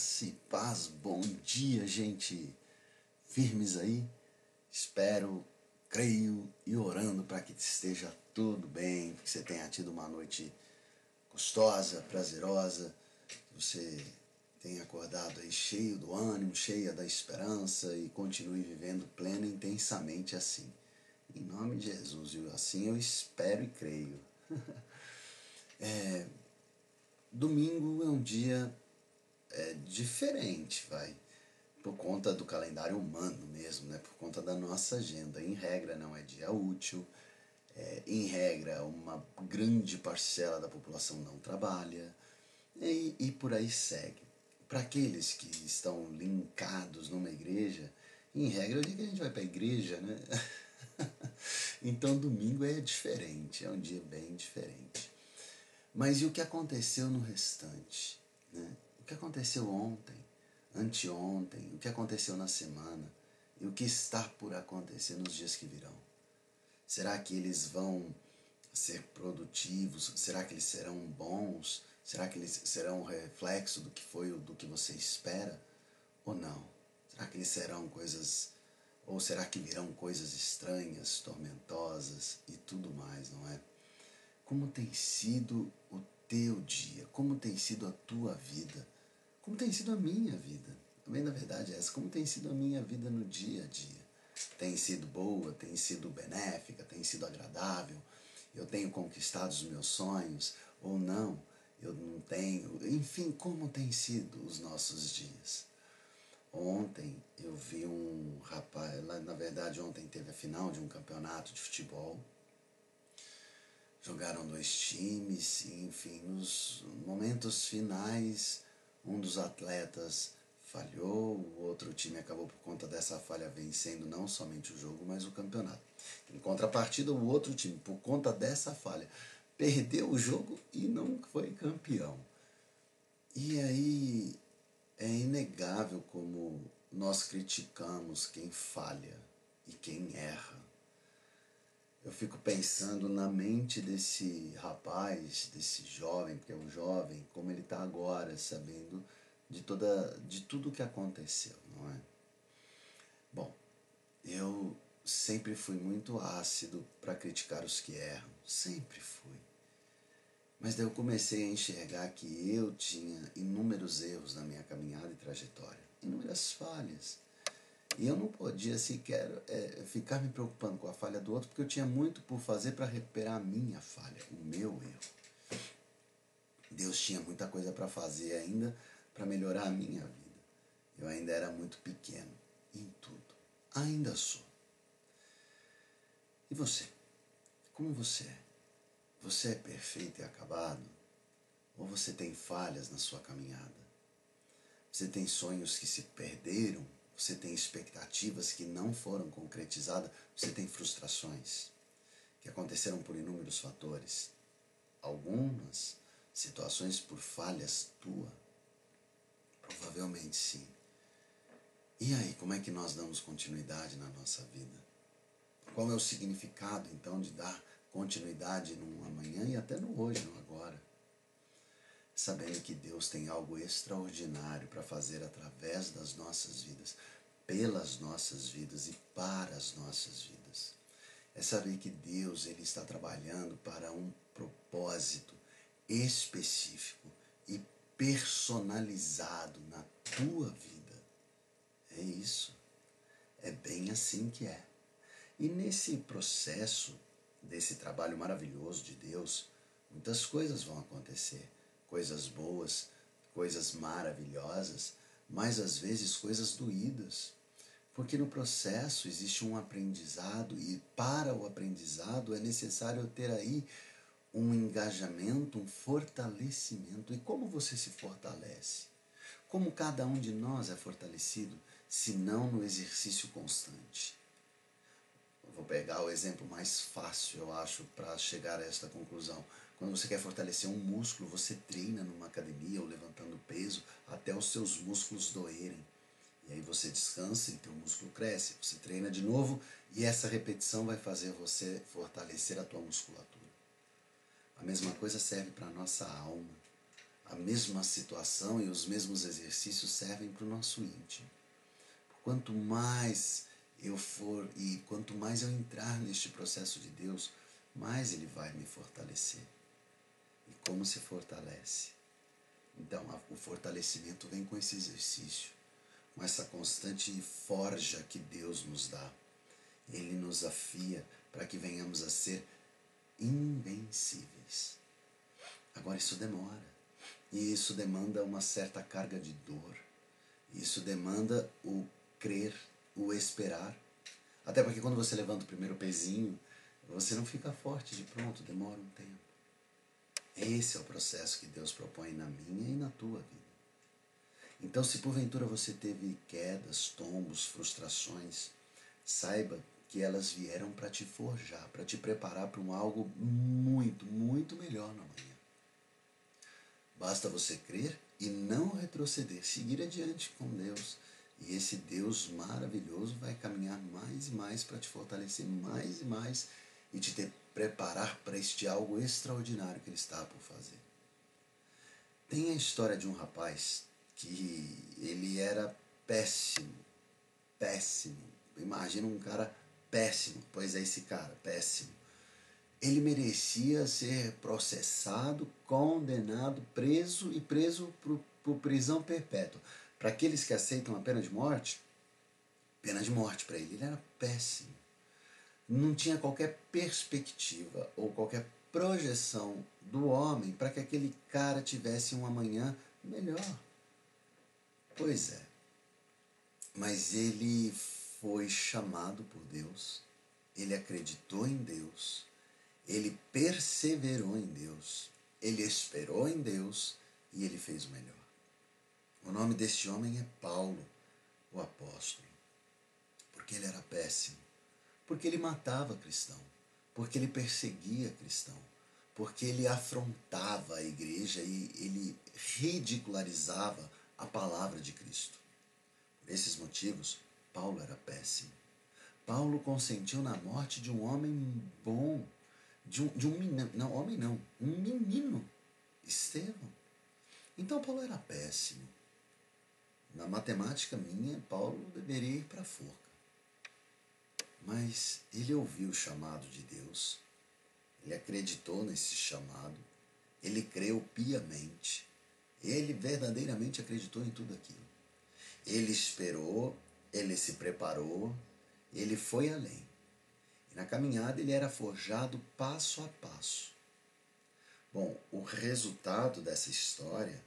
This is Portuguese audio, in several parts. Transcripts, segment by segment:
Graça e paz, bom dia, gente. Firmes aí? Espero, creio e orando para que esteja tudo bem, que você tenha tido uma noite gostosa, prazerosa, que você tenha acordado aí cheio do ânimo, cheia da esperança e continue vivendo plena e intensamente assim. Em nome de Jesus, e assim eu espero e creio. é, domingo é um dia é diferente, vai. Por conta do calendário humano mesmo, né? Por conta da nossa agenda. Em regra, não é dia útil. É, em regra, uma grande parcela da população não trabalha. E, e por aí segue. Para aqueles que estão linkados numa igreja, em regra, eu digo que a gente vai para a igreja, né? então, domingo é diferente, é um dia bem diferente. Mas e o que aconteceu no restante? Né? Que aconteceu ontem, anteontem, o que aconteceu na semana e o que está por acontecer nos dias que virão. Será que eles vão ser produtivos? Será que eles serão bons? Será que eles serão um reflexo do que foi ou do que você espera? Ou não? Será que eles serão coisas. Ou será que virão coisas estranhas, tormentosas e tudo mais, não é? Como tem sido o teu dia? Como tem sido a tua vida? Como tem sido a minha vida. Também na verdade é essa, como tem sido a minha vida no dia a dia. Tem sido boa, tem sido benéfica, tem sido agradável. Eu tenho conquistado os meus sonhos ou não, eu não tenho. Enfim, como tem sido os nossos dias. Ontem eu vi um rapaz, na verdade ontem teve a final de um campeonato de futebol. Jogaram dois times, enfim, nos momentos finais um dos atletas falhou, o outro time acabou por conta dessa falha vencendo não somente o jogo, mas o campeonato. Em contrapartida, o outro time, por conta dessa falha, perdeu o jogo e não foi campeão. E aí é inegável como nós criticamos quem falha e quem erra. Eu fico pensando na mente desse rapaz, desse jovem, porque é um jovem, como ele está agora, sabendo de toda, de tudo que aconteceu, não é? Bom, eu sempre fui muito ácido para criticar os que erram, sempre fui. Mas daí eu comecei a enxergar que eu tinha inúmeros erros na minha caminhada e trajetória, inúmeras falhas e eu não podia sequer é, ficar me preocupando com a falha do outro, porque eu tinha muito por fazer para recuperar a minha falha, o meu erro. Deus tinha muita coisa para fazer ainda para melhorar a minha vida. Eu ainda era muito pequeno em tudo. Ainda sou. E você? Como você é? Você é perfeito e acabado? Ou você tem falhas na sua caminhada? Você tem sonhos que se perderam você tem expectativas que não foram concretizadas, você tem frustrações que aconteceram por inúmeros fatores. Algumas situações por falhas tua. Provavelmente sim. E aí, como é que nós damos continuidade na nossa vida? Qual é o significado então de dar continuidade no amanhã e até no hoje, no agora? Sabendo que Deus tem algo extraordinário para fazer através das nossas vidas, pelas nossas vidas e para as nossas vidas. É saber que Deus ele está trabalhando para um propósito específico e personalizado na tua vida. É isso. É bem assim que é. E nesse processo desse trabalho maravilhoso de Deus, muitas coisas vão acontecer coisas boas, coisas maravilhosas, mas às vezes coisas doídas. Porque no processo existe um aprendizado e para o aprendizado é necessário ter aí um engajamento, um fortalecimento. E como você se fortalece? Como cada um de nós é fortalecido, se não no exercício constante? Eu vou pegar o exemplo mais fácil, eu acho, para chegar a esta conclusão. Quando você quer fortalecer um músculo, você treina numa academia ou levantando peso até os seus músculos doerem. E aí você descansa e teu músculo cresce. Você treina de novo e essa repetição vai fazer você fortalecer a tua musculatura. A mesma coisa serve para a nossa alma. a mesma situação e os mesmos exercícios servem para o nosso íntimo. Quanto mais eu for e quanto mais eu entrar neste processo de Deus, mais Ele vai me fortalecer. Como se fortalece? Então, o fortalecimento vem com esse exercício, com essa constante forja que Deus nos dá. Ele nos afia para que venhamos a ser invencíveis. Agora, isso demora. E isso demanda uma certa carga de dor. Isso demanda o crer, o esperar. Até porque quando você levanta o primeiro pezinho, você não fica forte de pronto, demora um tempo. Esse é o processo que Deus propõe na minha e na tua vida. Então, se porventura você teve quedas, tombos, frustrações, saiba que elas vieram para te forjar, para te preparar para um algo muito, muito melhor na manhã. Basta você crer e não retroceder, seguir adiante com Deus. E esse Deus maravilhoso vai caminhar mais e mais para te fortalecer mais e mais e te ter, preparar para este algo extraordinário que Ele está por fazer. Tem a história de um rapaz que ele era péssimo, péssimo. Imagina um cara péssimo, pois é esse cara, péssimo. Ele merecia ser processado, condenado, preso e preso por prisão perpétua. Para aqueles que aceitam a pena de morte, pena de morte para ele. Ele era péssimo. Não tinha qualquer perspectiva ou qualquer projeção do homem para que aquele cara tivesse um amanhã melhor. Pois é. Mas ele foi chamado por Deus, ele acreditou em Deus, ele perseverou em Deus, ele esperou em Deus e ele fez o melhor. O nome deste homem é Paulo, o apóstolo, porque ele era péssimo, porque ele matava cristão, porque ele perseguia cristão, porque ele afrontava a igreja e ele ridicularizava a palavra de Cristo. Por esses motivos, Paulo era péssimo. Paulo consentiu na morte de um homem bom, de um, de um menino, não, homem não, um menino, Estevão. Então Paulo era péssimo. Na matemática minha, Paulo deveria ir para a forca. Mas ele ouviu o chamado de Deus, ele acreditou nesse chamado, ele creu piamente, ele verdadeiramente acreditou em tudo aquilo. Ele esperou, ele se preparou, ele foi além. E na caminhada ele era forjado passo a passo. Bom, o resultado dessa história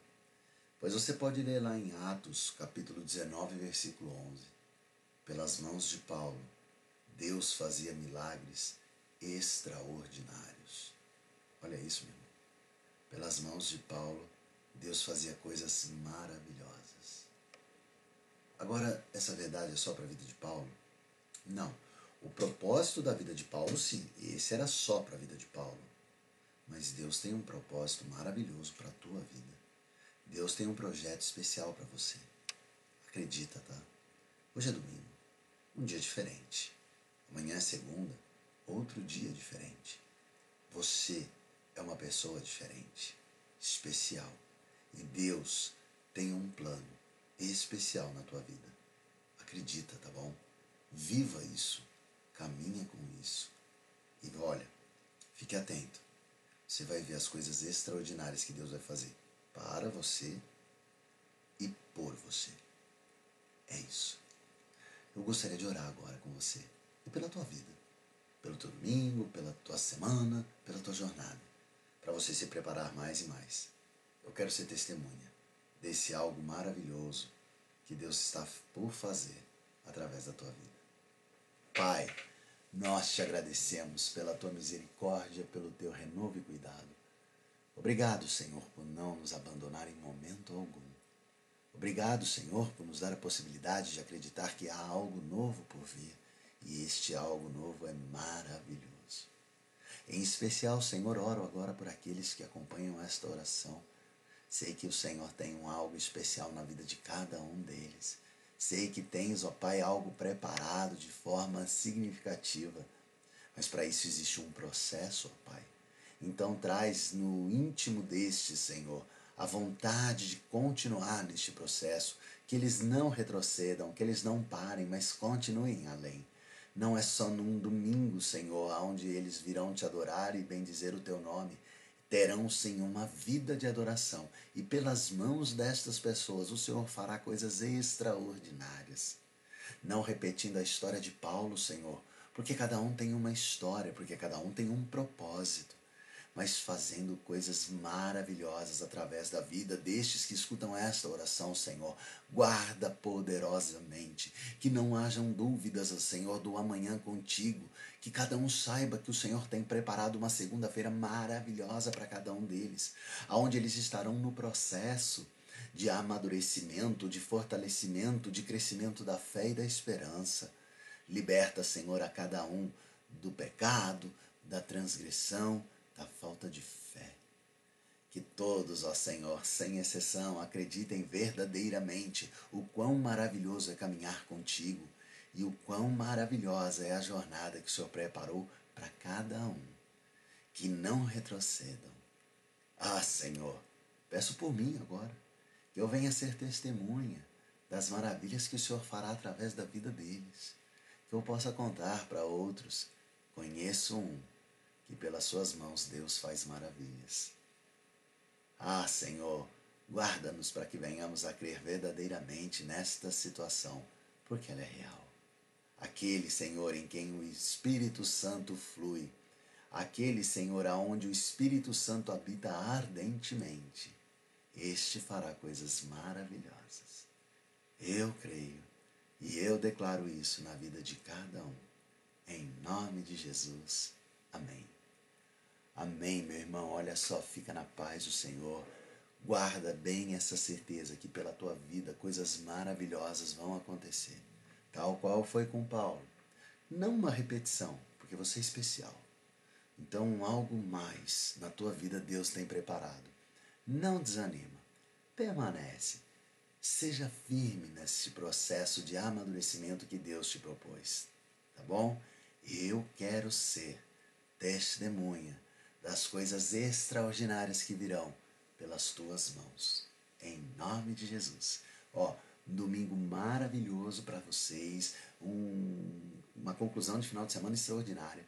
Pois você pode ler lá em Atos, capítulo 19, versículo 11. Pelas mãos de Paulo, Deus fazia milagres extraordinários. Olha isso, meu irmão. Pelas mãos de Paulo, Deus fazia coisas maravilhosas. Agora, essa verdade é só para a vida de Paulo? Não. O propósito da vida de Paulo, sim, esse era só para a vida de Paulo. Mas Deus tem um propósito maravilhoso para a tua vida. Deus tem um projeto especial para você. Acredita, tá? Hoje é domingo, um dia diferente. Amanhã é segunda, outro dia diferente. Você é uma pessoa diferente, especial. E Deus tem um plano especial na tua vida. Acredita, tá bom? Viva isso. Caminha com isso. E olha, fique atento. Você vai ver as coisas extraordinárias que Deus vai fazer para você e por você. É isso. Eu gostaria de orar agora com você e pela tua vida, pelo teu domingo, pela tua semana, pela tua jornada, para você se preparar mais e mais. Eu quero ser testemunha desse algo maravilhoso que Deus está por fazer através da tua vida. Pai, nós te agradecemos pela tua misericórdia, pelo teu renovo e cuidado. Obrigado, Senhor, por não nos abandonar em momento algum. Obrigado, Senhor, por nos dar a possibilidade de acreditar que há algo novo por vir. E este algo novo é maravilhoso. Em especial, Senhor, oro agora por aqueles que acompanham esta oração. Sei que o Senhor tem um algo especial na vida de cada um deles. Sei que tens, ó Pai, algo preparado de forma significativa. Mas para isso existe um processo, ó Pai. Então traz no íntimo deste, Senhor, a vontade de continuar neste processo, que eles não retrocedam, que eles não parem, mas continuem além. Não é só num domingo, Senhor, onde eles virão te adorar e bendizer o teu nome. Terão sim uma vida de adoração, e pelas mãos destas pessoas o Senhor fará coisas extraordinárias. Não repetindo a história de Paulo, Senhor, porque cada um tem uma história, porque cada um tem um propósito mas fazendo coisas maravilhosas através da vida destes que escutam esta oração, Senhor. Guarda poderosamente, que não hajam dúvidas, Senhor, do amanhã contigo, que cada um saiba que o Senhor tem preparado uma segunda-feira maravilhosa para cada um deles, aonde eles estarão no processo de amadurecimento, de fortalecimento, de crescimento da fé e da esperança. Liberta, Senhor, a cada um do pecado, da transgressão, da falta de fé. Que todos, ó Senhor, sem exceção, acreditem verdadeiramente o quão maravilhoso é caminhar contigo e o quão maravilhosa é a jornada que o Senhor preparou para cada um. Que não retrocedam. Ah, Senhor, peço por mim agora, que eu venha ser testemunha das maravilhas que o Senhor fará através da vida deles, que eu possa contar para outros. Conheço um que pelas suas mãos Deus faz maravilhas. Ah, Senhor, guarda-nos para que venhamos a crer verdadeiramente nesta situação, porque ela é real. Aquele, Senhor, em quem o Espírito Santo flui, aquele, Senhor, aonde o Espírito Santo habita ardentemente, este fará coisas maravilhosas. Eu creio e eu declaro isso na vida de cada um. Em nome de Jesus. Amém. Amém, meu irmão. Olha só, fica na paz do Senhor. Guarda bem essa certeza que pela tua vida coisas maravilhosas vão acontecer, tal qual foi com Paulo. Não uma repetição, porque você é especial. Então, algo mais na tua vida Deus tem preparado. Não desanima, permanece. Seja firme nesse processo de amadurecimento que Deus te propôs, tá bom? Eu quero ser testemunha das coisas extraordinárias que virão pelas tuas mãos. Em nome de Jesus. Ó, domingo maravilhoso para vocês, um, uma conclusão de final de semana extraordinária,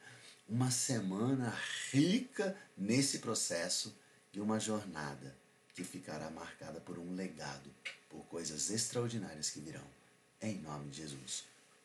uma semana rica nesse processo e uma jornada que ficará marcada por um legado, por coisas extraordinárias que virão. Em nome de Jesus.